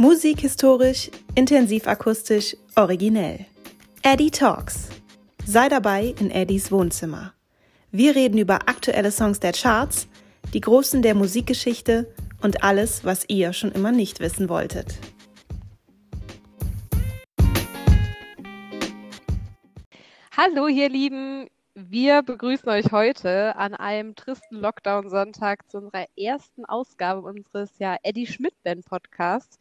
Musikhistorisch, intensivakustisch, originell. Eddie Talks. Sei dabei in Eddies Wohnzimmer. Wir reden über aktuelle Songs der Charts, die Großen der Musikgeschichte und alles, was ihr schon immer nicht wissen wolltet. Hallo, ihr Lieben. Wir begrüßen euch heute an einem tristen Lockdown-Sonntag zu unserer ersten Ausgabe unseres ja Eddie Schmidt Band Podcasts.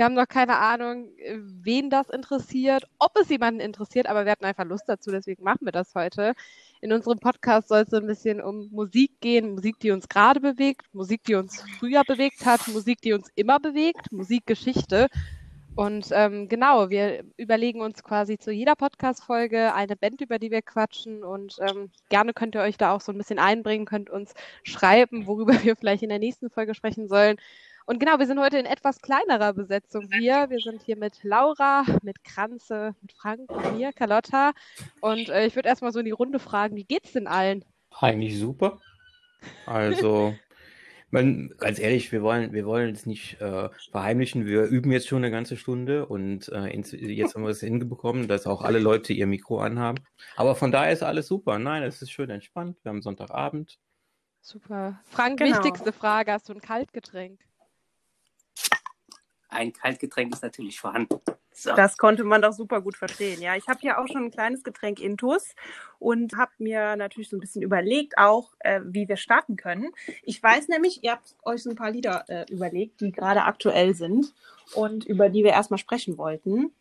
Wir haben noch keine Ahnung, wen das interessiert, ob es jemanden interessiert, aber wir hatten einfach Lust dazu, deswegen machen wir das heute. In unserem Podcast soll es so ein bisschen um Musik gehen, Musik, die uns gerade bewegt, Musik, die uns früher bewegt hat, Musik, die uns immer bewegt, Musikgeschichte. Und ähm, genau, wir überlegen uns quasi zu jeder Podcast-Folge eine Band, über die wir quatschen. Und ähm, gerne könnt ihr euch da auch so ein bisschen einbringen, könnt uns schreiben, worüber wir vielleicht in der nächsten Folge sprechen sollen. Und genau, wir sind heute in etwas kleinerer Besetzung hier. Wir sind hier mit Laura, mit Kranze, mit Frank und mir, Carlotta. Und äh, ich würde erstmal so in die Runde fragen, wie geht's denn allen? Eigentlich super. Also, man, ganz ehrlich, wir wollen, wir wollen es nicht äh, verheimlichen. Wir üben jetzt schon eine ganze Stunde und äh, jetzt haben wir es hinbekommen, dass auch alle Leute ihr Mikro anhaben. Aber von daher ist alles super. Nein, es ist schön entspannt. Wir haben Sonntagabend. Super. Frank, genau. wichtigste Frage: Hast du ein Kaltgetränk? Ein Kaltgetränk ist natürlich vorhanden. So. Das konnte man doch super gut verstehen. Ja, ich habe ja auch schon ein kleines Getränk intus und habe mir natürlich so ein bisschen überlegt, auch äh, wie wir starten können. Ich weiß nämlich, ihr habt euch so ein paar Lieder äh, überlegt, die gerade aktuell sind und über die wir erstmal sprechen wollten.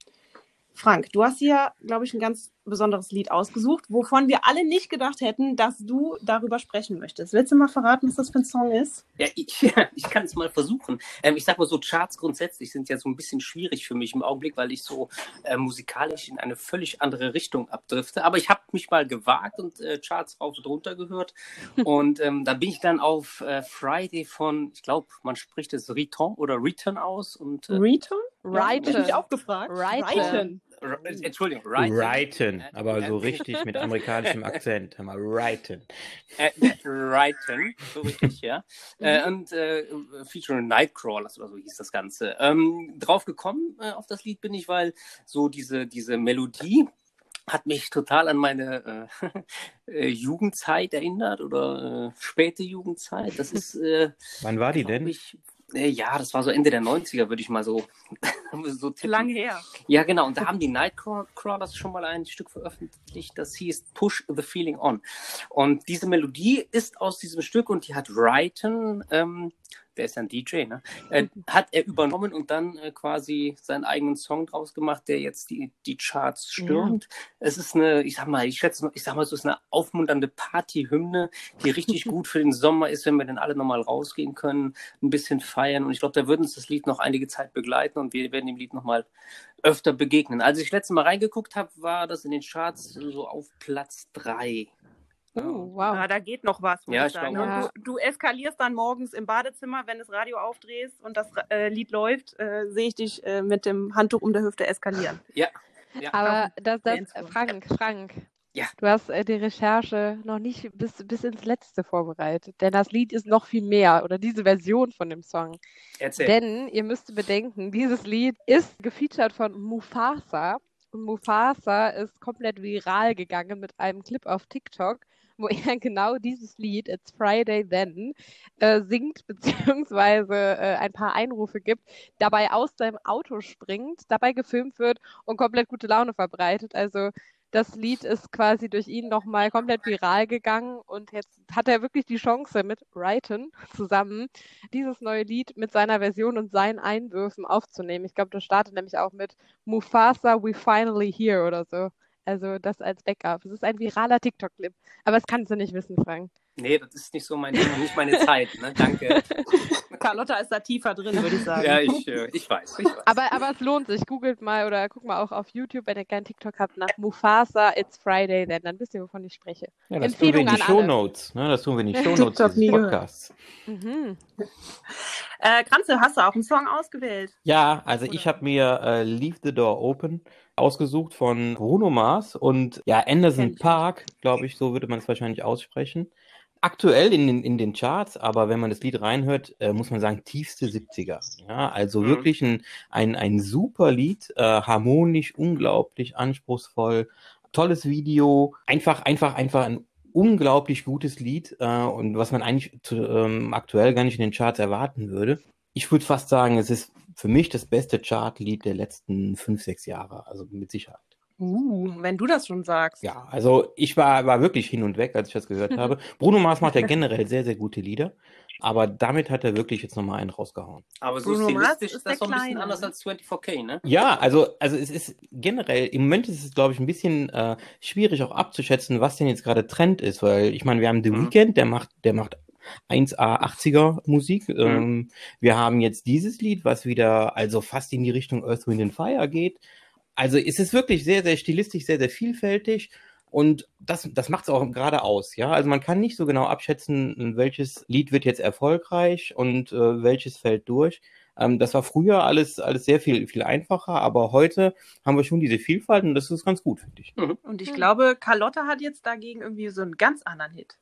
Frank, du hast hier, glaube ich, ein ganz besonderes Lied ausgesucht, wovon wir alle nicht gedacht hätten, dass du darüber sprechen möchtest. Willst du mal verraten, was das für ein Song ist? Ja, ich, ich kann es mal versuchen. Ähm, ich sag mal so, Charts grundsätzlich sind ja so ein bisschen schwierig für mich im Augenblick, weil ich so äh, musikalisch in eine völlig andere Richtung abdrifte. Aber ich habe mich mal gewagt und äh, Charts rauf und runter gehört. und ähm, da bin ich dann auf äh, Friday von, ich glaube, man spricht es Return oder Return aus. Und, äh, Return? Reiten. Ja, ich auch gefragt. Reiten. Entschuldigung, Writing. Writing, aber so richtig mit amerikanischem Akzent. Mal Writing. Äh, Writing, so richtig, ja. äh, mhm. und äh, featuring Nightcrawlers oder so hieß das Ganze. Ähm, drauf gekommen äh, auf das Lied bin ich, weil so diese, diese Melodie hat mich total an meine äh, äh, Jugendzeit erinnert oder äh, späte Jugendzeit. Das ist. Äh, Wann war die denn? Ich, äh, ja, das war so Ende der 90er, würde ich mal so, so tippen. Lang her. Ja, genau. Und da haben die Nightcrawlers schon mal ein Stück veröffentlicht, das hieß Push the Feeling On. Und diese Melodie ist aus diesem Stück und die hat Wrighton ähm, der ist ja ein DJ, ne? Äh, hat er übernommen und dann äh, quasi seinen eigenen Song draus gemacht, der jetzt die, die Charts stürmt. Ja. Es ist eine, ich sag mal, ich schätze, ich sag mal, so ist eine aufmunternde Partyhymne, die richtig gut für den Sommer ist, wenn wir dann alle nochmal rausgehen können, ein bisschen feiern. Und ich glaube, da wird uns das Lied noch einige Zeit begleiten und wir werden dem Lied nochmal öfter begegnen. Als ich letztes Mal reingeguckt habe, war das in den Charts so auf Platz drei. Oh, wow. Ja, da geht noch was, ja, ich sagen. Ja. Du, du, eskalierst dann morgens im Badezimmer, wenn das Radio aufdrehst und das äh, Lied läuft, äh, sehe ich dich äh, mit dem Handtuch um der Hüfte eskalieren. Ja. ja. Aber das, das Frank, Frank. Ja. Du hast äh, die Recherche noch nicht bis, bis ins Letzte vorbereitet, denn das Lied ist noch viel mehr oder diese Version von dem Song. Erzähl. Denn ihr müsst bedenken, dieses Lied ist gefeatured von Mufasa und Mufasa ist komplett viral gegangen mit einem Clip auf TikTok, wo er genau dieses Lied, It's Friday Then, äh, singt, beziehungsweise äh, ein paar Einrufe gibt, dabei aus seinem Auto springt, dabei gefilmt wird und komplett gute Laune verbreitet. Also das Lied ist quasi durch ihn nochmal komplett viral gegangen und jetzt hat er wirklich die Chance mit Wrighton zusammen dieses neue Lied mit seiner Version und seinen Einwürfen aufzunehmen. Ich glaube, das startet nämlich auch mit Mufasa, we finally here oder so. Also das als Backup. Es ist ein viraler TikTok-Clip. Aber das kannst du nicht wissen, Frank. Nee, das ist nicht so mein nicht meine Zeit. Ne? Danke. Carlotta ist da tiefer drin, würde ich sagen. Ja, ich, äh, ich, weiß, ich weiß. Aber, aber es lohnt sich. Googelt mal oder guckt mal auch auf YouTube, wenn ihr keinen TikTok habt, nach Mufasa It's Friday, denn dann wisst ihr, wovon ich spreche. Ja, das Empfehlung tun wir in die Shownotes. Ne? Das tun wir in die Shownotes des Podcasts. Mhm. Äh, Kranze, hast du auch einen Song ausgewählt? Ja, also oder? ich habe mir äh, Leave the Door Open ausgesucht von Bruno Mars und ja, Anderson Park, glaube ich, so würde man es wahrscheinlich aussprechen. aktuell in den, in den Charts, aber wenn man das Lied reinhört, äh, muss man sagen, tiefste 70er. Ja, also Mhm. wirklich ein, ein, ein super Lied, äh, harmonisch, unglaublich anspruchsvoll, tolles Video, einfach, einfach, einfach ein unglaublich gutes Lied äh, und was man eigentlich zu, ähm, aktuell gar nicht in den Charts erwarten würde. Ich würde fast sagen, es ist für mich das beste Chartlied der letzten fünf, sechs Jahre, also mit Sicherheit. Uh, wenn du das schon sagst. Ja, also ich war, war wirklich hin und weg, als ich das gehört habe. Bruno Mars macht ja generell sehr, sehr gute Lieder, aber damit hat er wirklich jetzt nochmal einen rausgehauen. Aber so Bruno Mars stilistisch ist ist das so ein bisschen anders als 24K, ne? Ja, also, also es ist generell, im Moment ist es, glaube ich, ein bisschen äh, schwierig auch abzuschätzen, was denn jetzt gerade Trend ist, weil ich meine, wir haben The Mhm. Weeknd, der macht, der macht 1A 80er Musik. Ähm, wir haben jetzt dieses Lied, was wieder also fast in die Richtung Earth, Wind and Fire geht. Also es ist wirklich sehr, sehr stilistisch, sehr, sehr vielfältig. Und das, das macht es auch gerade aus, ja. Also man kann nicht so genau abschätzen, welches Lied wird jetzt erfolgreich und äh, welches fällt durch. Ähm, das war früher alles, alles sehr viel, viel einfacher, aber heute haben wir schon diese Vielfalt und das ist ganz gut, finde ich. Und ich glaube, Carlotta hat jetzt dagegen irgendwie so einen ganz anderen Hit.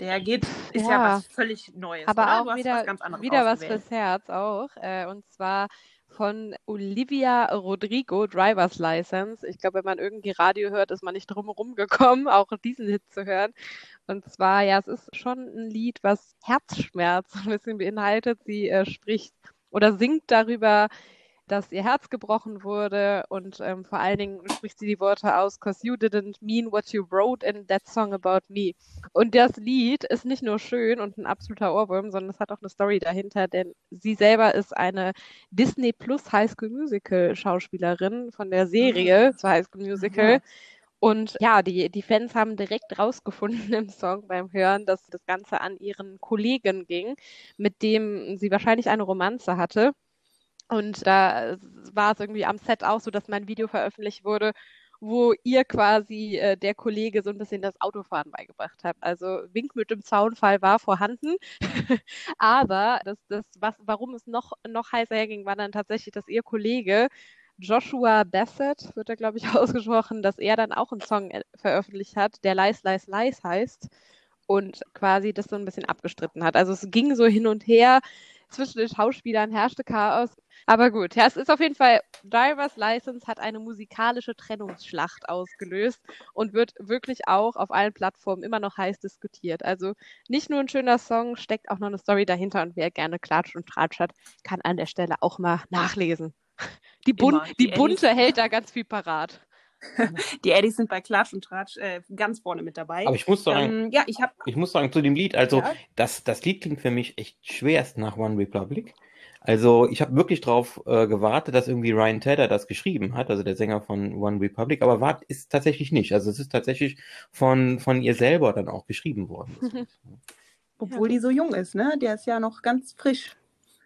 Der geht, ist ja, Ja. was völlig Neues. Aber oder? auch du hast wieder, was ganz anderes wieder was fürs Herz auch. Äh, und zwar von Olivia Rodrigo, Driver's License. Ich glaube, wenn man irgendwie Radio hört, ist man nicht drum herum gekommen, auch diesen Hit zu hören. Und zwar, ja, es ist schon ein Lied, was Herzschmerz ein bisschen beinhaltet. Sie äh, spricht oder singt darüber, dass ihr Herz gebrochen wurde und ähm, vor allen Dingen spricht sie die Worte aus, cause you didn't mean what you wrote in that song about me. Und das Lied ist nicht nur schön und ein absoluter Ohrwurm, sondern es hat auch eine Story dahinter, denn sie selber ist eine Disney Plus High School Musical Schauspielerin von der Serie zu High School Musical. Aha. Und ja, die, die Fans haben direkt rausgefunden im Song beim Hören, dass das Ganze an ihren Kollegen ging, mit dem sie wahrscheinlich eine Romanze hatte. Und da war es irgendwie am Set auch so, dass mein Video veröffentlicht wurde, wo ihr quasi äh, der Kollege so ein bisschen das Autofahren beigebracht hat. Also Wink mit dem Zaunfall war vorhanden, aber das, das, was, warum es noch, noch heißer herging, war dann tatsächlich, dass ihr Kollege Joshua Bassett, wird er glaube ich ausgesprochen, dass er dann auch einen Song äh, veröffentlicht hat, der Lies, Lies, Lies heißt und quasi das so ein bisschen abgestritten hat. Also es ging so hin und her, zwischen den Schauspielern herrschte Chaos. Aber gut, ja, es ist auf jeden Fall, Driver's License hat eine musikalische Trennungsschlacht ausgelöst und wird wirklich auch auf allen Plattformen immer noch heiß diskutiert. Also nicht nur ein schöner Song, steckt auch noch eine Story dahinter und wer gerne Klatsch und Tratsch hat, kann an der Stelle auch mal nachlesen. Die, Bun Immer. die Die Bunte hält da ganz viel parat. Die Eddies sind bei Klatsch und Tratsch äh, ganz vorne mit dabei. Aber ich muss sagen, ähm, ja, ich habe ich muss sagen zu dem Lied, also Ja. das, das Lied klingt für mich echt schwerst nach One Republic. Also ich habe wirklich drauf äh, gewartet, dass irgendwie Ryan Tedder das geschrieben hat, also der Sänger von One Republic, aber war ist tatsächlich nicht. Also es ist tatsächlich von, von ihr selber dann auch geschrieben worden. Lied. obwohl die so jung ist, ne? Der ist ja noch ganz frisch.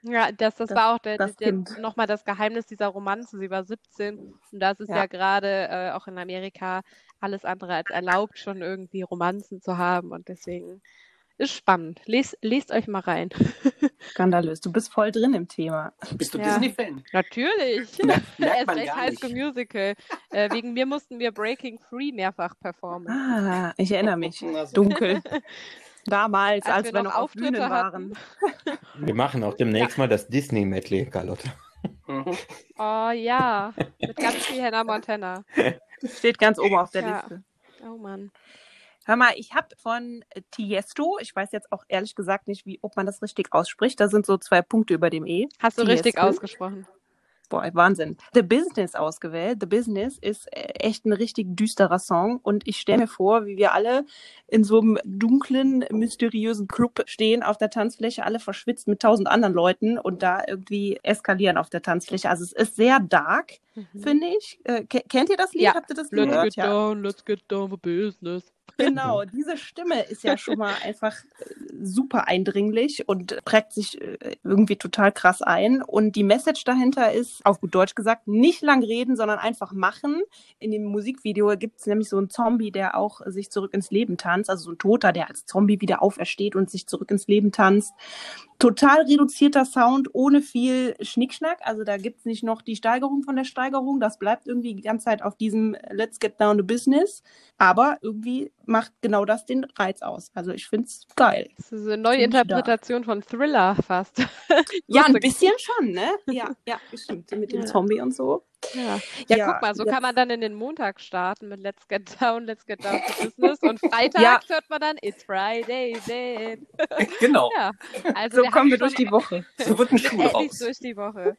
Ja, das, das, Das- war auch der, das der, Kind. nochmal das Geheimnis dieser Romanze. Sie war 17 und das ist ja, Ja. gerade äh, auch in Amerika alles andere als erlaubt, schon irgendwie Romanzen zu haben und deswegen ist spannend. Lest, lest euch mal rein. Skandalös. Du bist voll drin im Thema. Bist du Ja. Disney-Fan? Natürlich. Merkt Erst man recht gar High Musical. Äh, wegen mir mussten wir Breaking Free mehrfach performen. Ah, ich erinnere mich. Also, Dunkel. Damals, Als als, wir wir noch auf Auftritte Bühnen hatten. waren. Wir machen auch demnächst mal das Disney-Medley, Carlotta. Oh ja, mit ganz viel Hannah Montana. Steht ganz oben auf der Ja. Liste. Oh Mann. Hör mal, ich habe von Tiesto, ich weiß jetzt auch ehrlich gesagt nicht, wie, ob man das richtig ausspricht. Da sind so zwei Punkte über dem E. Hast du richtig Tiesto. ausgesprochen. Boah, Wahnsinn. The Business ausgewählt. The Business ist äh, echt ein richtig düsterer Song und ich stelle mir vor, wie wir alle in so einem dunklen, mysteriösen Club stehen auf der Tanzfläche, alle verschwitzt mit tausend anderen Leuten und da irgendwie eskalieren auf der Tanzfläche. Also es ist sehr dark, Mhm. finde ich. Äh, ke- kennt ihr das Lied? Ja. Habt ihr das Let's gehört? get down, let's get down for business. Genau, diese Stimme ist ja schon mal einfach äh, super eindringlich und prägt sich äh, irgendwie total krass ein. Und die Message dahinter ist, auf gut Deutsch gesagt, nicht lang reden, sondern einfach machen. In dem Musikvideo gibt es nämlich so einen Zombie, der auch sich zurück ins Leben tanzt, also so ein Toter, der als Zombie wieder aufersteht und sich zurück ins Leben tanzt. Total reduzierter Sound ohne viel Schnickschnack. Also da gibt's nicht noch die Steigerung von der Steigerung. Das bleibt irgendwie die ganze Zeit auf diesem Let's get down to business. Aber irgendwie macht genau das den Reiz aus. Also ich find's geil. Das ist eine neue Interpretation von Thriller fast. Ja, ein bisschen schon, ne? Ja, ja, stimmt. Mit dem Ja. Zombie und so. Ja. ja, Ja, guck mal, so jetzt- kann man dann in den Montag starten mit Let's Get Down, Let's Get Down to Business und Freitag Ja. hört man dann It's Friday then. Genau. Ja, also So der kommen wir durch die Woche. So wird ein Schuh raus. durch die Woche.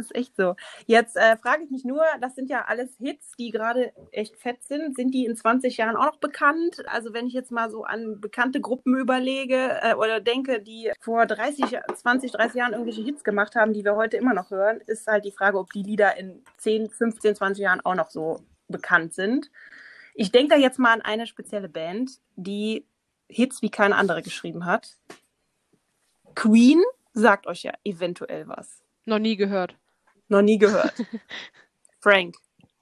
Ist echt so. Jetzt äh, frage ich mich nur, das sind ja alles Hits, die gerade echt fett sind. Sind die in 20 Jahren auch noch bekannt? Also wenn ich jetzt mal so an bekannte Gruppen überlege äh, oder denke, die vor 30, 20, 30 Jahren irgendwelche Hits gemacht haben, die wir heute immer noch hören, ist halt die Frage, ob die Lieder in 10, 15, 20 Jahren auch noch so bekannt sind. Ich denke da jetzt mal an eine spezielle Band, die Hits wie keine andere geschrieben hat. Queen sagt euch ja eventuell was. Noch nie gehört. Noch nie gehört. Frank,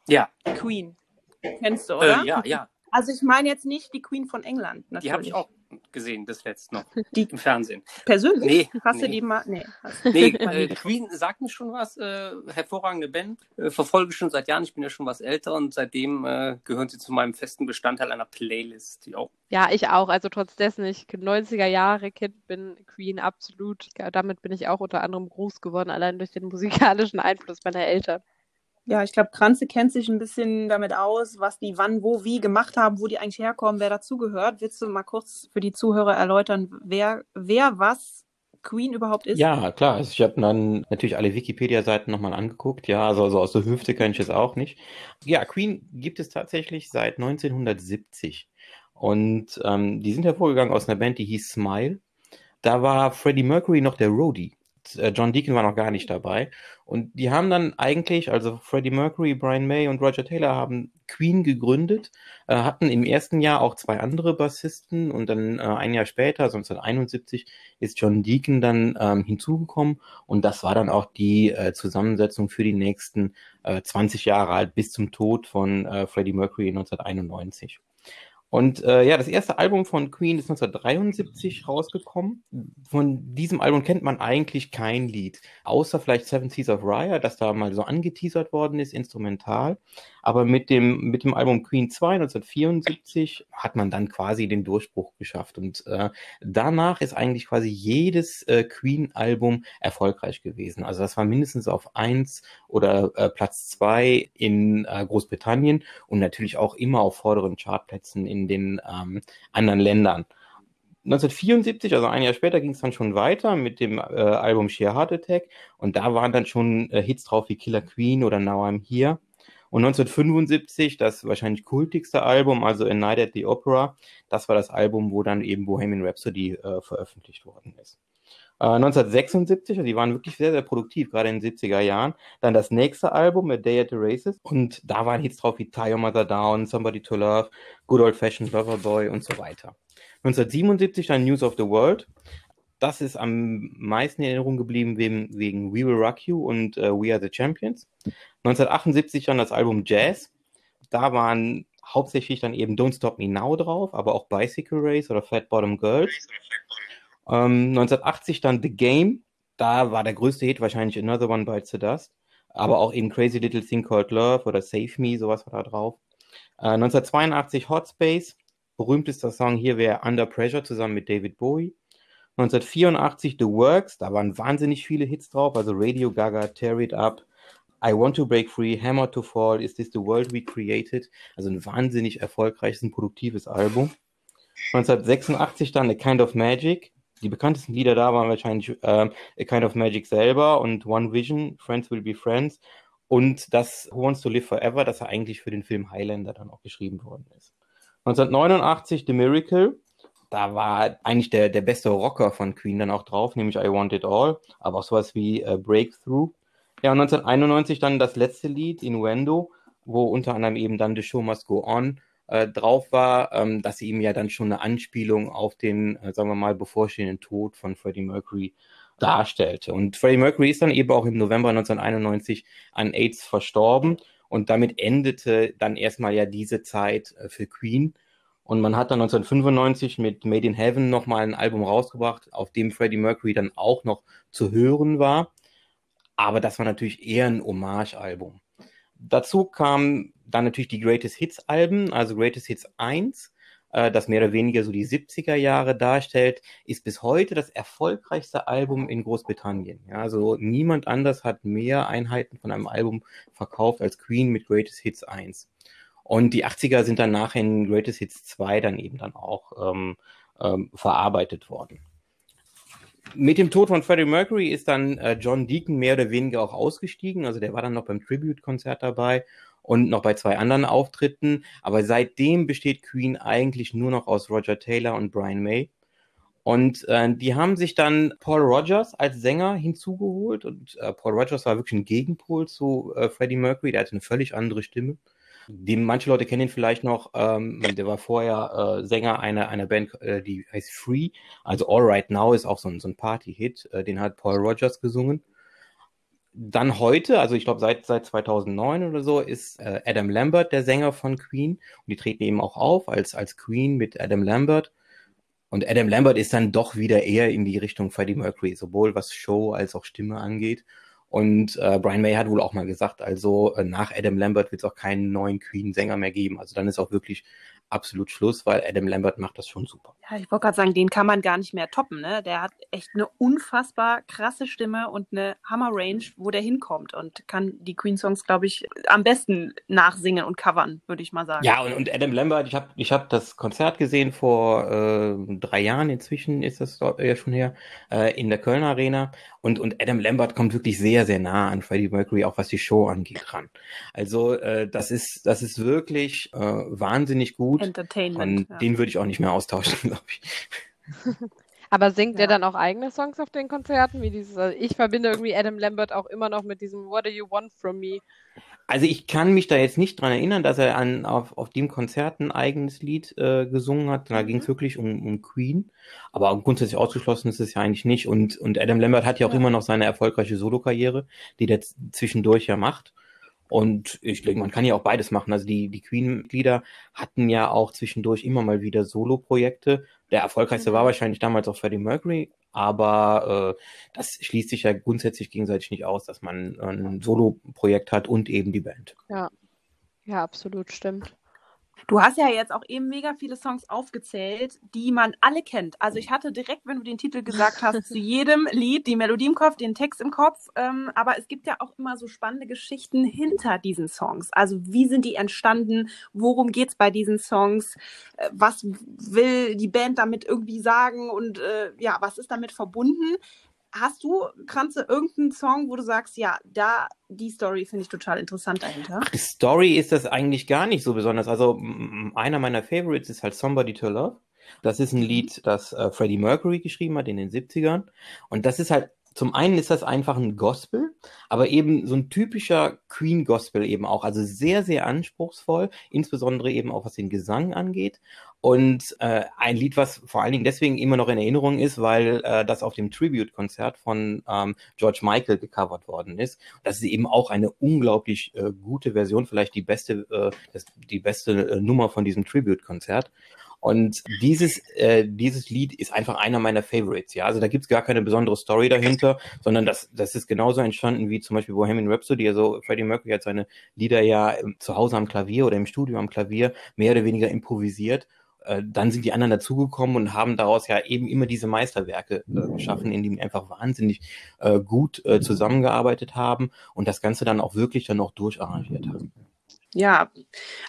Ja, Queen. Kennst du, oder? äh, ja, ja. Also ich meine jetzt nicht die Queen von England. Die habe natürlich. ich auch gesehen, das letzte noch Die im Fernsehen. persönlich? Nee, Hast du nee. die mal? Nee. Du Nee, äh. Queen sagt mir schon was. Äh, hervorragende Band. Äh, verfolge schon seit Jahren. Ich bin ja schon was älter und seitdem äh, gehören sie zu meinem festen Bestandteil einer Playlist, auch Ja, ich auch. Also trotz dessen ich 90er Jahre Kind bin, Queen absolut. Ja, damit bin ich auch unter anderem groß geworden, allein durch den musikalischen Einfluss meiner Eltern. Ja, ich glaube, Kranze kennt sich ein bisschen damit aus, was die wann, wo, wie gemacht haben, wo die eigentlich herkommen, wer dazugehört. Willst du mal kurz für die Zuhörer erläutern, wer, wer was Queen überhaupt ist? Ja, klar. Also ich habe dann natürlich alle Wikipedia-Seiten nochmal angeguckt. Ja, also, also aus der Hüfte kann ich es auch nicht. Ja, Queen gibt es tatsächlich seit 1970. Und ähm, die sind hervorgegangen aus einer Band, die hieß Smile. Da war Freddie Mercury noch der Roadie. Äh, John Deacon war noch gar nicht dabei. Und die haben dann eigentlich, also Freddie Mercury, Brian May und Roger Taylor haben Queen gegründet, äh, hatten im ersten Jahr auch zwei andere Bassisten und dann äh, ein Jahr später, also 1971, ist John Deacon dann ähm, hinzugekommen und das war dann auch die Zusammensetzung für die nächsten äh, 20 Jahre alt bis zum Tod von Freddie Mercury 1991. Und äh, ja, das erste Album von Queen ist 1973 rausgekommen. Von diesem Album kennt man eigentlich kein Lied, außer vielleicht Seven Seas of Raya, das da mal so angeteasert worden ist, instrumental. Aber mit dem, mit dem Album Queen 2 1974 hat man dann quasi den Durchbruch geschafft. Und äh, danach ist eigentlich quasi jedes äh, Queen-Album erfolgreich gewesen. Also das war mindestens auf eins oder äh, Platz zwei in äh, Großbritannien und natürlich auch immer auf vorderen Chartplätzen in den ähm, anderen Ländern. 1974, also ein Jahr später, ging es dann schon weiter mit dem äh, Album Sheer Heart Attack und da waren dann schon äh, Hits drauf wie Killer Queen oder Now I'm Here. Und 1975, das wahrscheinlich kultigste Album, also A Night at the Opera, das war das Album, wo dann eben Bohemian Rhapsody äh, veröffentlicht worden ist. Äh, 1976, also die waren wirklich sehr, sehr produktiv, gerade in den 70er Jahren. Dann das nächste Album, A Day at the Races. Und da waren Hits drauf wie Tie Your Mother Down, Somebody to Love, Good Old Fashioned Lover Boy und so weiter. 1977 dann News of the World. Das ist am meisten in Erinnerung geblieben wegen, wegen We Will Rock You und äh, We Are the Champions. 1978 dann das Album Jazz. Da waren hauptsächlich dann eben Don't Stop Me Now drauf, aber auch Bicycle Race oder Fat Bottom Girls. Ähm, 1980 dann The Game. Da war der größte Hit wahrscheinlich Another One Bites the Dust. Aber auch eben Crazy Little Thing Called Love oder Save Me, sowas war da drauf. Äh, 1982 Hot Space. Berühmtester Song hier wäre Under Pressure zusammen mit David Bowie. 1984 The Works, da waren wahnsinnig viele Hits drauf, also Radio Gaga, Tear It Up, I Want to Break Free, Hammer to Fall, Is This the World We Created? Also ein wahnsinnig erfolgreiches und produktives Album. 1986 dann A Kind of Magic. Die bekanntesten Lieder da waren wahrscheinlich ähm, A Kind of Magic selber und One Vision, Friends Will Be Friends und das Who Wants to Live Forever, das ja eigentlich für den Film Highlander dann auch geschrieben worden ist. 1989 The Miracle. Da war eigentlich der, der beste Rocker von Queen dann auch drauf, nämlich I Want It All, aber auch sowas wie äh, Breakthrough. Ja, und 1991 dann das letzte Lied, Innuendo, wo unter anderem eben dann The Show Must Go On äh, drauf war, ähm, dass ihm ja dann schon eine Anspielung auf den, äh, sagen wir mal, bevorstehenden Tod von Freddie Mercury darstellte. Und Freddie Mercury ist dann eben auch im November 1991 an AIDS verstorben und damit endete dann erstmal ja diese Zeit äh, für Queen. Und man hat dann 1995 mit Made in Heaven nochmal ein Album rausgebracht, auf dem Freddie Mercury dann auch noch zu hören war. Aber das war natürlich eher ein Hommage-Album. Dazu kamen dann natürlich die Greatest Hits-Alben, also Greatest Hits 1, äh, das mehr oder weniger so die 70er Jahre darstellt, ist bis heute das erfolgreichste Album in Großbritannien. Ja, also niemand anders hat mehr Einheiten von einem Album verkauft als Queen mit Greatest Hits 1. Und die 80er sind dann nachher in Greatest Hits 2 dann eben dann auch ähm, ähm, verarbeitet worden. Mit dem Tod von Freddie Mercury ist dann äh, John Deacon mehr oder weniger auch ausgestiegen. Also der war dann noch beim Tribute-Konzert dabei und noch bei zwei anderen Auftritten. Aber seitdem besteht Queen eigentlich nur noch aus Roger Taylor und Brian May. Und äh, die haben sich dann Paul Rogers als Sänger hinzugeholt. Und äh, Paul Rogers war wirklich ein Gegenpol zu äh, Freddie Mercury. Der hatte eine völlig andere Stimme. Den manche Leute kennen ihn vielleicht noch. Ähm, der war vorher äh, Sänger einer, einer Band, äh, die heißt Free. Also All Right Now ist auch so ein, so ein Party-Hit. Äh, den hat Paul Rogers gesungen dann heute, also ich glaube seit, seit 2009 oder so, ist äh, Adam Lambert der Sänger von Queen. Und die treten eben auch auf als, als Queen mit Adam Lambert. Und Adam Lambert ist dann doch wieder eher in die Richtung Freddie Mercury, sowohl was Show als auch Stimme angeht. Und äh, Brian May hat wohl auch mal gesagt, also äh, nach Adam Lambert wird es auch keinen neuen Queen-Sänger mehr geben. Also dann ist auch wirklich absolut Schluss, weil Adam Lambert macht das schon super. Ja, ich wollte gerade sagen, den kann man gar nicht mehr toppen. Ne? Der hat echt eine unfassbar krasse Stimme und eine Hammer-Range, wo der hinkommt und kann die Queen-Songs, glaube ich, am besten nachsingen und covern, würde ich mal sagen. Ja, und, und Adam Lambert, ich habe ich hab das Konzert gesehen vor äh, drei Jahren, inzwischen ist das ja schon her, äh, in der Kölner Arena. Und, und Adam Lambert kommt wirklich sehr, sehr nah an Freddie Mercury, auch was die Show angeht, ran. Also äh, das ist, das ist wirklich äh, wahnsinnig gut. Entertainment. Und ja. den würde ich auch nicht mehr austauschen, glaube ich. Aber singt ja. er dann auch eigene Songs auf den Konzerten? Wie dieses, also ich verbinde irgendwie Adam Lambert auch immer noch mit diesem What do you want from me? Also ich kann mich da jetzt nicht dran erinnern, dass er an, auf, auf dem Konzert ein eigenes Lied äh, gesungen hat. Da mhm. ging es wirklich um, um Queen. Aber grundsätzlich ausgeschlossen ist es ja eigentlich nicht. Und, und Adam Lambert hat ja auch ja. immer noch seine erfolgreiche Solokarriere, die der zwischendurch ja macht. Und ich denke, man kann ja auch beides machen. Also die, die Queen-Mitglieder hatten ja auch zwischendurch immer mal wieder Solo-Projekte. Der erfolgreichste mhm. war wahrscheinlich damals auch Freddie Mercury, aber äh, das schließt sich ja grundsätzlich gegenseitig nicht aus, dass man ein Solo-Projekt hat und eben die Band. Ja, ja, absolut stimmt. Du hast ja jetzt auch eben mega viele Songs aufgezählt, die man alle kennt. Also ich hatte direkt, wenn du den Titel gesagt hast, zu jedem Lied die Melodie im Kopf, den Text im Kopf. Ähm, aber es gibt ja auch immer so spannende Geschichten hinter diesen Songs. Also wie sind die entstanden? Worum geht's bei diesen Songs? Äh, was will die Band damit irgendwie sagen? Und äh, ja, was ist damit verbunden? Hast du, Kranze, irgendeinen Song, wo du sagst, ja, da, die Story finde ich total interessant dahinter? Ach, die Story ist das eigentlich gar nicht so besonders. Also, einer meiner Favorites ist halt Somebody to Love. Das ist ein Lied, das äh, Freddie Mercury geschrieben hat in den 70ern. Und das ist halt zum einen ist das einfach ein Gospel, aber eben so ein typischer Queen Gospel eben auch, also sehr, sehr anspruchsvoll, insbesondere eben auch was den Gesang angeht. Und äh, ein Lied, was vor allen Dingen deswegen immer noch in Erinnerung ist, weil äh, das auf dem Tribute-Konzert von ähm, George Michael gecovert worden ist. Das ist eben auch eine unglaublich äh, gute Version, vielleicht die beste, äh, das, die beste äh, Nummer von diesem Tribute-Konzert. Und dieses, äh, dieses Lied ist einfach einer meiner Favorites, ja. Also da gibt's gar keine besondere Story dahinter, sondern das, das ist genauso entstanden wie zum Beispiel Bohemian Rhapsody. Also Freddie Mercury hat seine Lieder ja zu Hause am Klavier oder im Studio am Klavier mehr oder weniger improvisiert äh, dann sind die anderen dazugekommen und haben daraus ja eben immer diese Meisterwerke äh, geschaffen, in denen einfach wahnsinnig äh, gut äh, zusammengearbeitet haben und das Ganze dann auch wirklich dann noch durcharrangiert haben. Ja,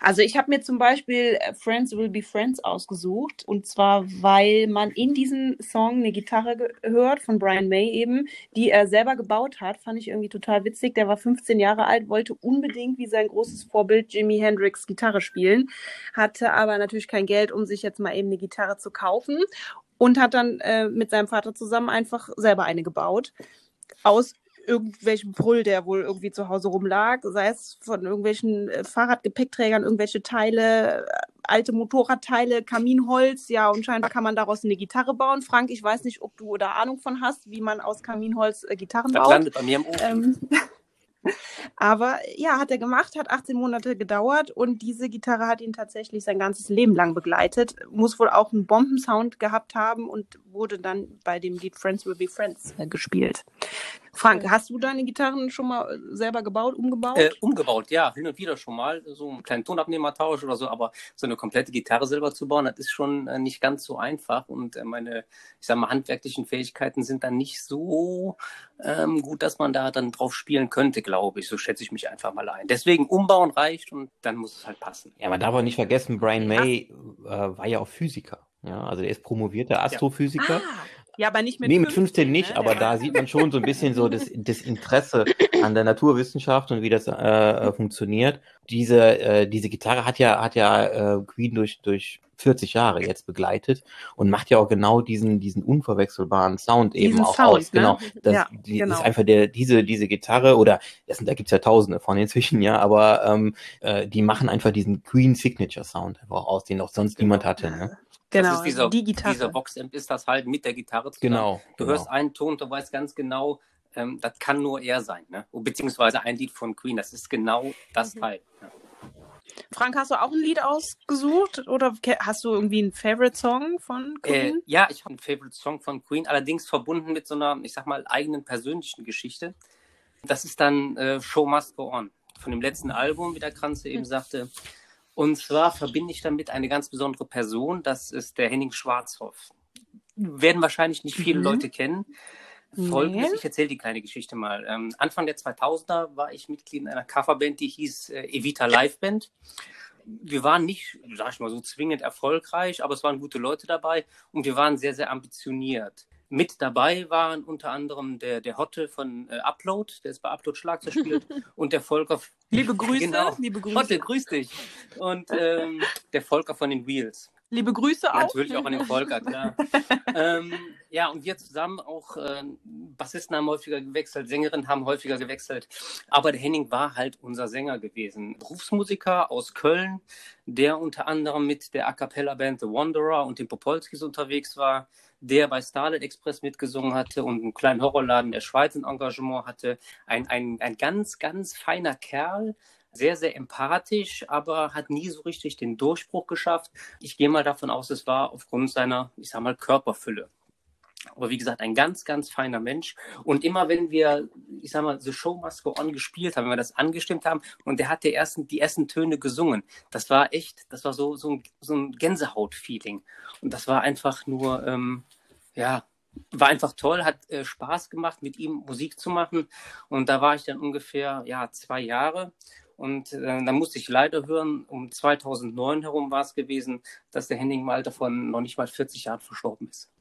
also ich habe mir zum Beispiel äh, Friends Will Be Friends ausgesucht. Und zwar, weil man in diesem Song eine Gitarre hört von Brian May eben, die er selber gebaut hat. Fand ich irgendwie total witzig. Der war 15 Jahre alt, wollte unbedingt wie sein großes Vorbild Jimi Hendrix Gitarre spielen, hatte aber natürlich kein Geld, um sich jetzt mal eben eine Gitarre zu kaufen. Und hat dann äh, mit seinem Vater zusammen einfach selber eine gebaut. Aus irgendwelchen Brüll, der wohl irgendwie zu Hause rumlag, sei es von irgendwelchen äh, Fahrradgepäckträgern, irgendwelche Teile, äh, alte Motorradteile, Kaminholz, ja, und scheinbar kann man daraus eine Gitarre bauen. Frank, ich weiß nicht, ob du da Ahnung von hast, wie man aus Kaminholz äh, Gitarren das baut. landet bei mir im Ofen. Ähm, Aber ja, hat er gemacht, hat 18 Monate gedauert und diese Gitarre hat ihn tatsächlich sein ganzes Leben lang begleitet. Muss wohl auch einen Bombensound gehabt haben und wurde dann bei dem Lied Friends Will Be Friends äh, gespielt. Frank, hast du deine Gitarren schon mal äh, selber gebaut, umgebaut? Äh, umgebaut, ja, hin und wieder schon mal. So einen kleinen Tonabnehmertausch oder so, aber so eine komplette Gitarre selber zu bauen, das ist schon äh, nicht ganz so einfach. Und äh, meine, ich sag mal, handwerklichen Fähigkeiten sind dann nicht so ähm, gut, dass man da dann drauf spielen könnte, glaube ich. So schätze ich mich einfach mal ein. Deswegen umbauen reicht und dann muss es halt passen. Ja, man darf auch nicht vergessen, Brian May äh, war ja auch Physiker. Ja, also er ist promovierter Astrophysiker. Ah, ja, aber nicht mit nee, mit 15 nicht, ne? aber da sieht man schon so ein bisschen so das, das Interesse an der Naturwissenschaft und wie das äh, funktioniert. Diese, äh, diese Gitarre hat ja, hat ja äh, Queen durch, durch 40 Jahre jetzt begleitet und macht ja auch genau diesen, diesen unverwechselbaren Sound eben Diesen auch Sound, aus. ne? Genau. Das, Ja, die, genau. ist einfach der, diese, diese Gitarre oder das, sind- da gibt's ja tausende von inzwischen, ja, aber ähm, äh, die machen einfach diesen Queen Signature Sound einfach aus, den auch sonst niemand hatte. Ne? Genau, das ist dieser, die Gitarre. dieser Vox-Amp ist das halt mit der Gitarre zusammen. Genau. Du genau. hörst einen Ton, du weißt ganz genau, ähm, das kann nur er sein, ne? Beziehungsweise ein Lied von Queen, das ist genau das Mhm. Teil. Ja. Frank, hast du auch ein Lied ausgesucht oder hast du irgendwie einen Favorite Song von Äh, Queen? ja, ich habe einen Favorite Song von Queen, allerdings verbunden mit so einer, ich sag mal, eigenen persönlichen Geschichte. Das ist dann äh, Show Must Go On von dem letzten Album, wie der Kranze eben sagte. Und zwar verbinde ich damit eine ganz besondere Person, das ist der Henning Schwarzhoff. Werden wahrscheinlich nicht viele Mhm. Leute kennen. Folgendes, Nee. ich erzähle die kleine Geschichte mal. Ähm, Anfang der 2000er war ich Mitglied in einer Coverband, die hieß äh, Evita Live Band. Wir waren nicht, sag ich mal so, zwingend erfolgreich, aber es waren gute Leute dabei und wir waren sehr, sehr ambitioniert. Mit dabei waren unter anderem der, der Hotte von äh, Upload, der ist bei Upload Schlagzeug spielt, und der Volker. Liebe Grüße, Genau. liebe Grüße. Hotte, grüß dich. Und ähm, der Volker von den Wheels. Liebe Grüße auch. Natürlich auch an den Volker, klar. ähm, ja, und wir zusammen auch, äh, Bassisten haben häufiger gewechselt, Sängerinnen haben häufiger gewechselt. Aber der Henning war halt unser Sänger gewesen. Berufsmusiker aus Köln, der unter anderem mit der A Cappella Band The Wanderer und den Popolskis unterwegs war, der bei Starlight Express mitgesungen hatte und einen kleinen Horrorladen der Schweiz ein Engagement hatte. Ein, ein, ein ganz, ganz feiner Kerl, sehr, sehr empathisch, aber hat nie so richtig den Durchbruch geschafft. Ich gehe mal davon aus, es war aufgrund seiner, ich sag mal, Körperfülle. Aber wie gesagt, ein ganz, ganz feiner Mensch. Und immer wenn wir, ich sag mal, The Show Must Go On gespielt haben, wenn wir das angestimmt haben und der hat die ersten, die ersten Töne gesungen, das war echt, das war so, so ein, so ein Gänsehaut-Feeling. Und das war einfach nur, ähm, ja, war einfach toll, hat äh, Spaß gemacht, mit ihm Musik zu machen. Und da war ich dann ungefähr, ja, zwei Jahre. Und äh, dann musste ich leider hören, um 2009 herum war es gewesen, dass der Henning im Alter von noch nicht mal 40 Jahren verstorben ist.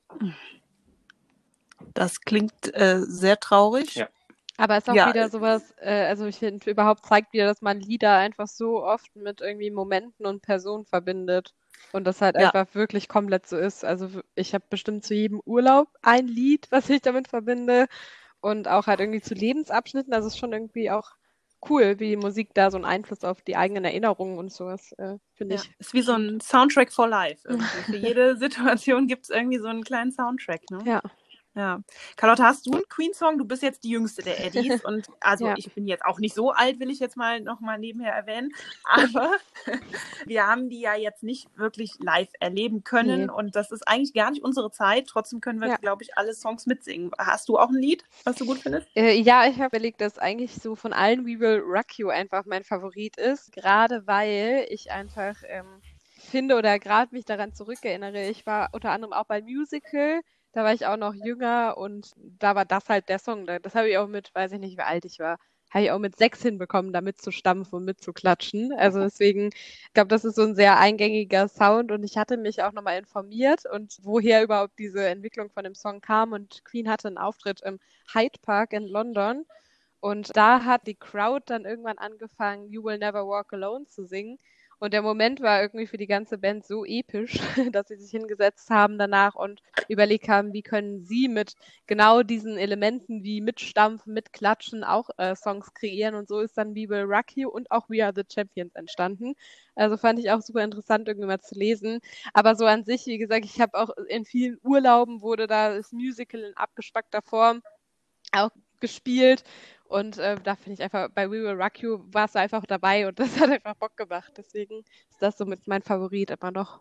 Das klingt äh, sehr traurig. Ja. Aber es ist auch Ja, wieder es- sowas, äh, also ich finde überhaupt zeigt wieder, dass man Lieder einfach so oft mit irgendwie Momenten und Personen verbindet. Und das halt Ja. einfach wirklich komplett so ist. Also ich habe bestimmt zu jedem Urlaub ein Lied, was ich damit verbinde. Und auch halt irgendwie zu Lebensabschnitten. Also es ist schon irgendwie auch cool, wie die Musik da so einen Einfluss auf die eigenen Erinnerungen und sowas, äh, finde Ja, ich. ist wie so ein Soundtrack for life. Irgendwie. Für jede Situation gibt es irgendwie so einen kleinen Soundtrack. Ne? Ja. Ja. Carlotta, hast du einen Queen-Song? Du bist jetzt die jüngste der Eddies und also Ja. ich bin jetzt auch nicht so alt, will ich jetzt mal nochmal nebenher erwähnen. Aber wir haben die ja jetzt nicht wirklich live erleben können Nee. und das ist eigentlich gar nicht unsere Zeit. Trotzdem können wir, Ja. glaube ich, alle Songs mitsingen. Hast du auch ein Lied, was du gut findest? Äh, ja, ich habe überlegt, dass eigentlich so von allen We Will Rock You einfach mein Favorit ist, gerade weil ich einfach ähm, finde oder gerade mich daran zurückerinnere, ich war unter anderem auch beim Musical, da war ich auch noch jünger und da war das halt der Song. Da- Das habe ich auch mit, weiß ich nicht, wie alt ich war, habe ich auch mit sechs hinbekommen, da mitzustampfen und mitzuklatschen. Also deswegen, ich glaube, das ist so ein sehr eingängiger Sound und ich hatte mich auch nochmal informiert und woher überhaupt diese Entwicklung von dem Song kam und Queen hatte einen Auftritt im Hyde Park in London und da hat die Crowd dann irgendwann angefangen, You Will Never Walk Alone zu singen. Und der Moment war irgendwie für die ganze Band so episch, dass sie sich hingesetzt haben danach und überlegt haben, wie können sie mit genau diesen Elementen wie Mitstampfen, Mitklatschen auch äh, Songs kreieren. Und so ist dann We Will Rock You und auch We Are the Champions entstanden. Also fand ich auch super interessant, irgendwie mal zu lesen. Aber so an sich, wie gesagt, ich habe auch in vielen Urlauben wurde da das Musical in abgespackter Form auch gespielt. Und äh, da finde ich einfach, bei We Will Rock You warst du einfach dabei und das hat einfach Bock gemacht. Deswegen ist das somit mein Favorit immer noch.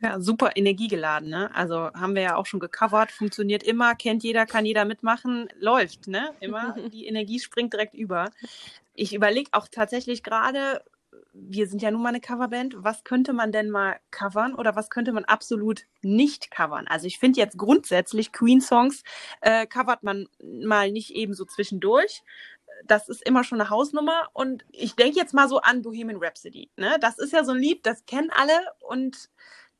Ja, super energiegeladen, ne? Also haben wir ja auch schon gecovert, funktioniert immer, kennt jeder, kann jeder mitmachen, läuft, ne? Immer, die Energie springt direkt über. Ich überlege auch tatsächlich gerade, wir sind ja nun mal eine Coverband, was könnte man denn mal covern oder was könnte man absolut nicht covern? Also ich finde jetzt grundsätzlich Queen-Songs äh, covert man mal nicht eben so zwischendurch. Das ist immer schon eine Hausnummer und ich denke jetzt mal so an Bohemian Rhapsody. Ne? Das ist ja so ein Lied, das kennen alle und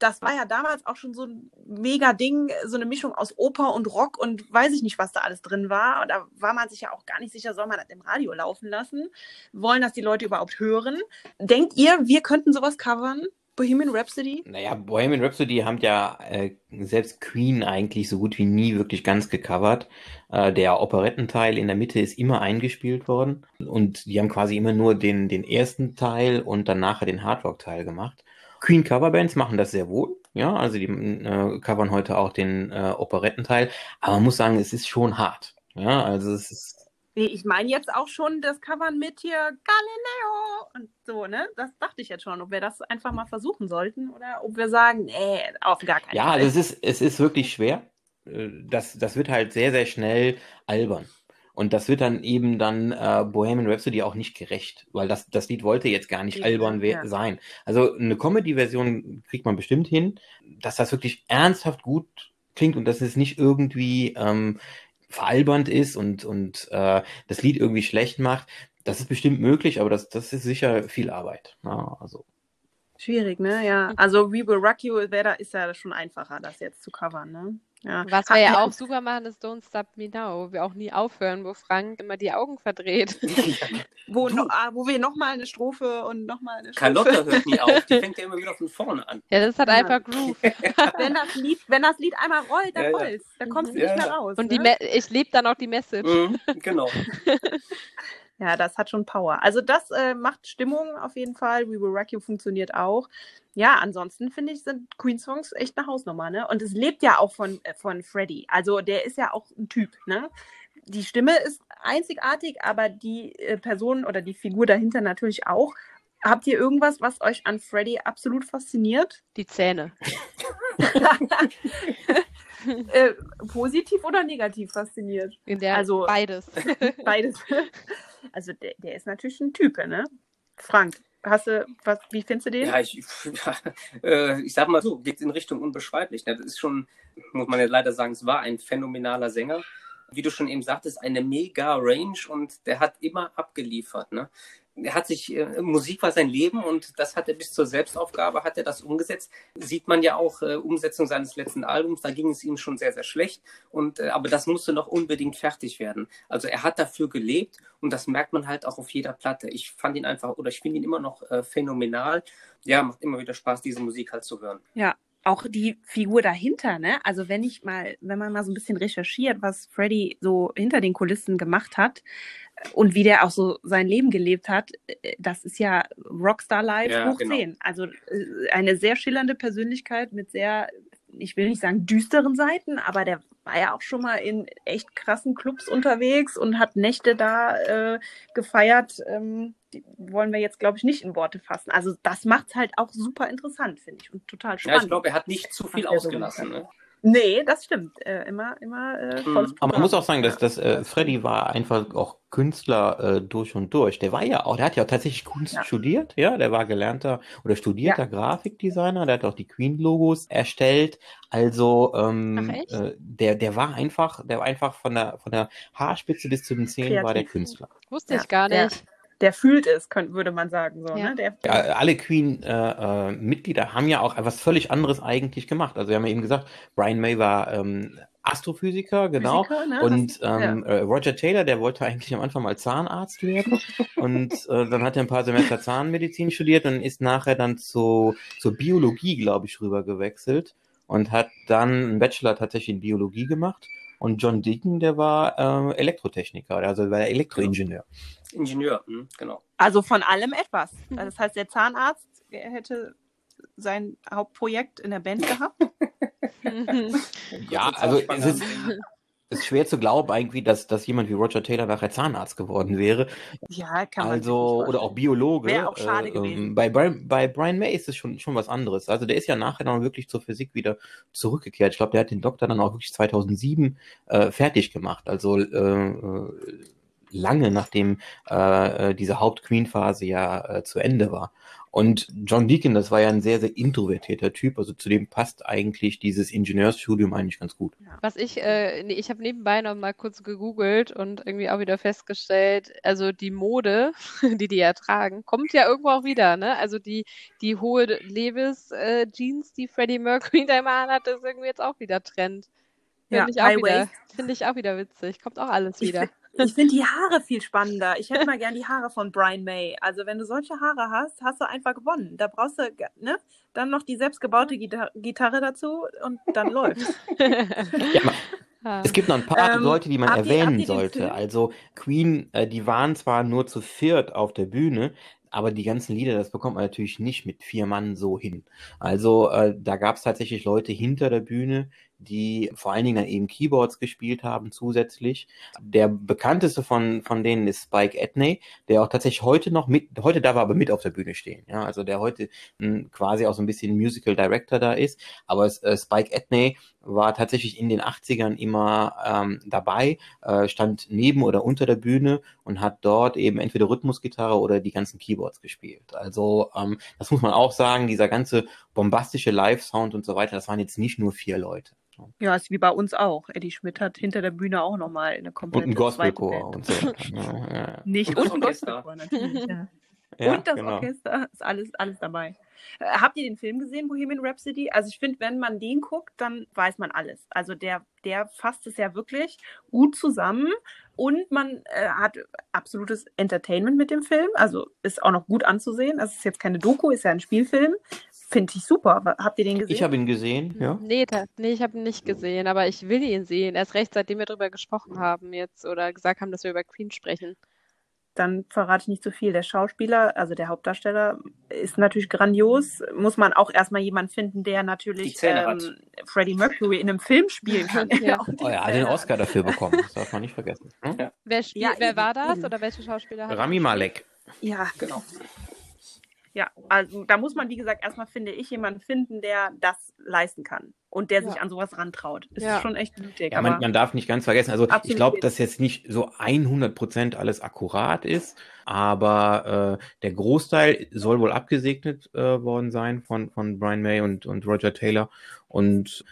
das war ja damals auch schon so ein mega Ding, so eine Mischung aus Oper und Rock und weiß ich nicht, was da alles drin war. Und da war man sich ja auch gar nicht sicher, soll man das im Radio laufen lassen? Wollen das die Leute überhaupt hören? Denkt ihr, wir könnten sowas covern? Bohemian Rhapsody? Naja, Bohemian Rhapsody haben ja äh, selbst Queen eigentlich so gut wie nie wirklich ganz gecovert. Äh, der Operettenteil in der Mitte ist immer eingespielt worden und die haben quasi immer nur den, den ersten Teil und dann nachher den Hardrock-Teil gemacht. Queen Coverbands machen das sehr wohl. Ja, also die äh, covern heute auch den äh, Operettenteil. Aber man muss sagen, es ist schon hart. Ja, also es ist. Nee, ich meine jetzt auch schon das Covern mit hier Galileo und so, ne? Das dachte ich jetzt schon, ob wir das einfach mal versuchen sollten oder ob wir sagen, nee, auf gar keinen ja, Fall. Ja, also es ist, es ist wirklich schwer. Äh, das, das wird halt sehr, sehr schnell albern. Und das wird dann eben dann äh, Bohemian Rhapsody auch nicht gerecht, weil das, das Lied wollte jetzt gar nicht albern ja. sein. Also eine Comedy-Version kriegt man bestimmt hin, dass das wirklich ernsthaft gut klingt und dass es nicht irgendwie ähm, veralbernd ist und, und äh, das Lied irgendwie schlecht macht. Das ist bestimmt möglich, aber das, das ist sicher viel Arbeit. Ja, also. Schwierig, ne? Ja. Also We Will Rock You ist ja schon einfacher, das jetzt zu covern, ne? Ja. Was wir ja auch super machen, ist Don't Stop Me Now, wo wir auch nie aufhören, wo Frank immer die Augen verdreht. wo, no, ah, wo wir nochmal eine Strophe und nochmal eine Strophe. Carlotta hört nie auf, die fängt ja immer wieder von vorne an. Ja, das hat ja. einfach Groove. wenn, das Lied, wenn das Lied einmal rollt, dann ja, rollt's. Dann kommst du nicht mehr raus. Und ne? ich lebe dann auch die Message. Mhm, genau. Ja, das hat schon Power. Also das äh, macht Stimmung auf jeden Fall. We Will Rock You funktioniert auch. Ja, ansonsten finde ich, sind Queen-Songs echt eine Hausnummer, ne? Und es lebt ja auch von, äh, von Freddie. Also der ist ja auch ein Typ, ne? Die Stimme ist einzigartig, aber die äh, Person oder die Figur dahinter natürlich auch. Habt ihr irgendwas, was euch an Freddy absolut fasziniert? Die Zähne. äh, positiv oder negativ fasziniert? also beides. beides. Also der, der ist natürlich ein Typ, ne? Frank, hast du, was, wie findest du den? Ja, ich, ja, äh, ich sag mal so, geht in Richtung unbeschreiblich. Ne? Das ist schon, muss man ja leider sagen, es war ein phänomenaler Sänger. Wie du schon eben sagtest, eine mega Range und der hat immer abgeliefert. Ne? Er hat sich, äh, Musik war sein Leben und das hat er bis zur Selbstaufgabe, hat er das umgesetzt. Sieht man ja auch, äh, Umsetzung seines letzten Albums, da ging es ihm schon sehr, sehr schlecht. Und, äh, aber das musste noch unbedingt fertig werden. Also er hat dafür gelebt und das merkt man halt auch auf jeder Platte. Ich fand ihn einfach, oder ich finde ihn immer noch äh, phänomenal. Ja, macht immer wieder Spaß, diese Musik halt zu hören. Ja, auch die Figur dahinter, ne? Also wenn ich mal, wenn man mal so ein bisschen recherchiert, was Freddy so hinter den Kulissen gemacht hat und wie der auch so sein Leben gelebt hat, äh, das ist ja Rockstar Life ja, hoch genau. 10. Also äh, eine sehr schillernde Persönlichkeit mit sehr, ich will nicht sagen düsteren Seiten, aber der war ja auch schon mal in echt krassen Clubs unterwegs und hat Nächte da äh, gefeiert. Ähm, die wollen wir jetzt, glaube ich, nicht in Worte fassen. Also das macht es halt auch super interessant, finde ich, und total spannend. Ja, ich glaube, er hat nicht zu viel ausgelassen. So ne? Nee, das stimmt. Äh, immer, immer äh, mhm. volles Aber man muss auch sagen, dass, dass äh, Freddy war einfach auch Künstler äh, durch und durch. Der war ja auch, der hat ja auch tatsächlich Kunst ja. studiert, ja, der war gelernter oder studierter ja. Grafikdesigner, der hat auch die Queen-Logos erstellt. Also ähm, äh, der, der war einfach, der war einfach von der von der Haarspitze bis zu den Zähnen war der Künstler. Wusste ich gar nicht der fühlt es, könnte, würde man sagen. So, ja. ne? der, ja, alle Queen-Mitglieder äh, äh, haben ja auch etwas völlig anderes eigentlich gemacht. Also wir haben ja eben gesagt, Brian May war ähm, Astrophysiker, genau. Physiker, ne? Und ähm, ja. Äh, Roger Taylor, der wollte eigentlich am Anfang mal Zahnarzt werden. und äh, dann hat er ein paar Semester Zahnmedizin studiert und ist nachher dann zu, zur Biologie, glaube ich, rüber gewechselt und hat dann einen Bachelor tatsächlich in Biologie gemacht. Und John Deacon, der war äh, Elektrotechniker, also war Elektroingenieur. Ingenieur, hm, genau. Also von allem etwas. Das heißt, der Zahnarzt er hätte sein Hauptprojekt in der Band gehabt. ja, also es ist, ist schwer zu glauben eigentlich, dass, dass jemand wie Roger Taylor nachher Zahnarzt geworden wäre. Ja, kann man Also, oder auch Biologe. Wäre auch schade Äh, gewesen. ähm, bei, Brian, bei Brian May ist es schon, schon was anderes. Also der ist ja nachher dann wirklich zur Physik wieder zurückgekehrt. Ich glaube, der hat den Doktor dann auch wirklich 2007 äh, fertig gemacht. Also äh, äh, lange nachdem äh, äh, diese Haupt-Queen-Phase ja äh, zu Ende war. Und John Deacon, das war ja ein sehr, sehr introvertierter Typ. Also zu dem passt eigentlich dieses Ingenieursstudium eigentlich ganz gut. Was ich, äh, nee, ich habe nebenbei noch mal kurz gegoogelt und irgendwie auch wieder festgestellt, also die Mode, die die ja tragen, kommt ja irgendwo auch wieder, ne? Also die, die hohe Levis äh, die Freddie Mercury da immer anhat, ist irgendwie jetzt auch wieder Trend. Ja, Finde ich auch wieder, finde ich auch wieder witzig. Kommt auch alles wieder. Ich finde die Haare viel spannender. Ich hätte mal gern die Haare von Brian May. Also wenn du solche Haare hast, hast du einfach gewonnen. Da brauchst du, ne? Dann noch die selbstgebaute Gita Gitarre dazu und dann läuft's. Ja. Es gibt noch ein paar Ähm, Leute, die man erwähnen den sollte. Also Queen, äh, die waren zwar nur zu viert auf der Bühne, aber die ganzen Lieder, das bekommt man natürlich nicht mit vier Mann so hin. Also äh, da gab es tatsächlich Leute hinter der Bühne, die vor allen Dingen dann eben Keyboards gespielt haben zusätzlich. Der bekannteste von, von denen ist Spike Edney, der auch tatsächlich heute noch mit, heute darf er aber mit auf der Bühne stehen. Ja, also der heute mh, quasi auch so ein bisschen Musical Director da ist. Aber es, äh, Spike Edney war tatsächlich in den 80ern immer ähm, dabei, äh, stand neben oder unter der Bühne und hat dort eben entweder Rhythmusgitarre oder die ganzen Keyboards gespielt. Also ähm, das muss man auch sagen, dieser ganze bombastische Live-Sound und so weiter, das waren jetzt nicht nur vier Leute. Ja, ist wie bei uns auch. Eddie Schmidt hat hinter der Bühne auch nochmal eine Und komplette ein zweite Gospelchor und so. weiter? Ja, ja. Nicht Und und, das ein Orchester. Natürlich. Ja. Ja, und das genau. Orchester ist alles, alles dabei. Äh, habt ihr den Film gesehen, Bohemian Rhapsody? Also ich finde, wenn man den guckt, dann weiß man alles. Also der, der fasst es ja wirklich gut zusammen und man äh, hat absolutes Entertainment mit dem Film. Also ist auch noch gut anzusehen. Es ist jetzt keine Doku, ist ja ein Spielfilm. Finde ich super. Habt ihr den gesehen? Ich habe ihn gesehen, ja. Nee, ta- nee, ich habe ihn nicht gesehen, aber ich will ihn sehen. Erst recht, seitdem wir darüber gesprochen haben jetzt oder gesagt haben, dass wir über Queen sprechen. dann verrate ich nicht zu viel. Der Schauspieler, also der Hauptdarsteller, ist natürlich grandios. Muss man auch erstmal jemanden finden, der natürlich ähm, Freddie Mercury in einem Film spielen kann. Ja. Oh, hat den. Oscar dafür bekommen, das darf man nicht vergessen. Hm? Wer spielt, Ja, wer war das oder welche Schauspieler hat Rami Malek. Ja, genau. Ja, also da muss man, wie gesagt, erstmal, finde ich, jemanden finden, der das leisten kann und der sich Ja. an sowas rantraut. Ist Ja. schon echt mutig. Ja, man, man darf nicht ganz vergessen, also ich glaube, dass jetzt nicht so 100% alles akkurat ist, aber äh, der Großteil soll wohl abgesegnet äh, worden sein von, von Brian May und, und Roger Taylor und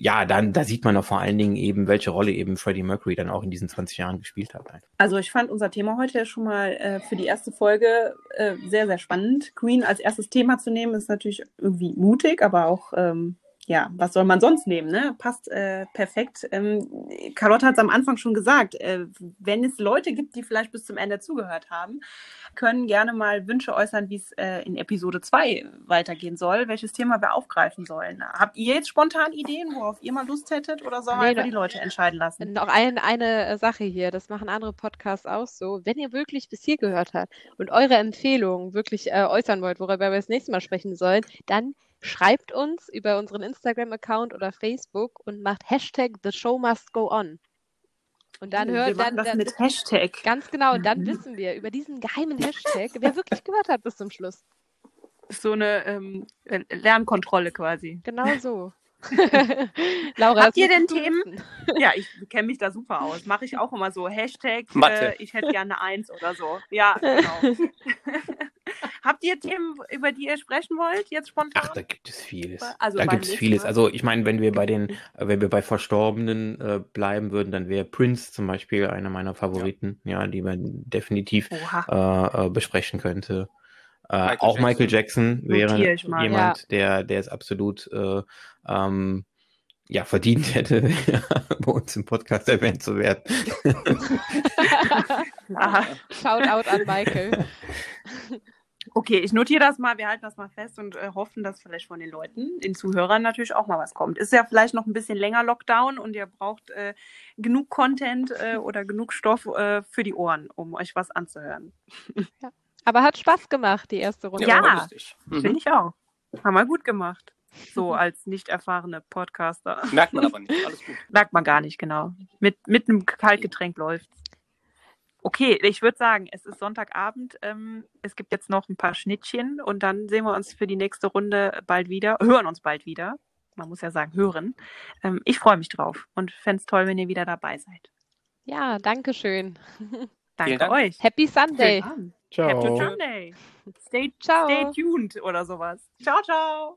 ja, dann, da sieht man auch vor allen Dingen eben, welche Rolle eben Freddie Mercury dann auch in diesen 20 Jahren gespielt hat. Also ich fand unser Thema heute schon mal äh, für die erste Folge äh, sehr, sehr spannend. Queen als erstes Thema zu nehmen, ist natürlich irgendwie mutig, aber auch, ähm, ja, was soll man sonst nehmen, ne? Passt äh, perfekt. Ähm, Carlotte hat es am Anfang schon gesagt, äh, wenn es Leute gibt, die vielleicht bis zum Ende zugehört haben, können gerne mal Wünsche äußern, wie es äh, in Episode 2 weitergehen soll, welches Thema wir aufgreifen sollen. Habt ihr jetzt spontan Ideen, worauf ihr mal Lust hättet oder sollen wir Nee, einfach da- die Leute entscheiden lassen? Noch ein, eine äh, Sache hier, das machen andere Podcasts auch so. Wenn ihr wirklich bis hier gehört habt und eure Empfehlungen wirklich äh, äußern wollt, worüber wir das nächste Mal sprechen sollen, dann schreibt uns über unseren Instagram-Account oder Facebook und macht Hashtag The Show Must Go On. Und dann wir hört machen dann, das dann mit Hashtag. ganz genau, und dann Mhm. wissen wir über diesen geheimen Hashtag, wer wirklich gehört hat bis zum Schluss. so eine ähm, Lernkontrolle quasi. Genau so. Laura, Habt ihr denn Themen? wissen. Ja, ich kenne mich da super aus. Mache ich auch immer so. Hashtag, äh, ich hätte gerne eins oder so. Ja, genau. Habt ihr Themen, über die ihr sprechen wollt, jetzt spontan? Ach, da gibt es vieles. Also da gibt es vieles. Also ich meine, wenn wir bei den, äh, wenn wir bei Verstorbenen äh, bleiben würden, dann wäre Prince zum Beispiel einer meiner Favoriten, ja, die man definitiv äh, äh, besprechen könnte. Äh, Michael auch Jackson. Michael Jackson wäre mal. jemand, der, der es absolut äh, ähm, ja, verdient hätte, bei uns im Podcast erwähnt zu werden. Klar. Shoutout an Michael. Okay, ich notiere das mal, wir halten das mal fest und äh, hoffen, dass vielleicht von den Leuten, den Zuhörern natürlich auch mal was kommt. Ist ja vielleicht noch ein bisschen länger Lockdown und ihr braucht äh, genug Content äh, oder genug Stoff äh, für die Ohren, um euch was anzuhören. Aber hat Spaß gemacht, die erste Runde. Ja. Mhm. Finde ich auch. Haben wir gut gemacht. So als nicht erfahrene Podcaster. Merkt man aber nicht. Alles gut. Merkt man gar nicht, genau. Mit, mit einem Kaltgetränk läuft. Okay, ich würde sagen, es ist Sonntagabend. Ähm, es gibt jetzt noch ein paar Schnittchen und dann sehen wir uns für die nächste Runde bald wieder, hören uns bald wieder. Man muss ja sagen, hören. Ähm, ich freue mich drauf und fände es toll, wenn ihr wieder dabei seid. Ja, danke schön. Danke Dank. euch. Happy Sunday. Ciao. Happy Sunday. Stay, Ciao. stay tuned oder sowas. Ciao, ciao.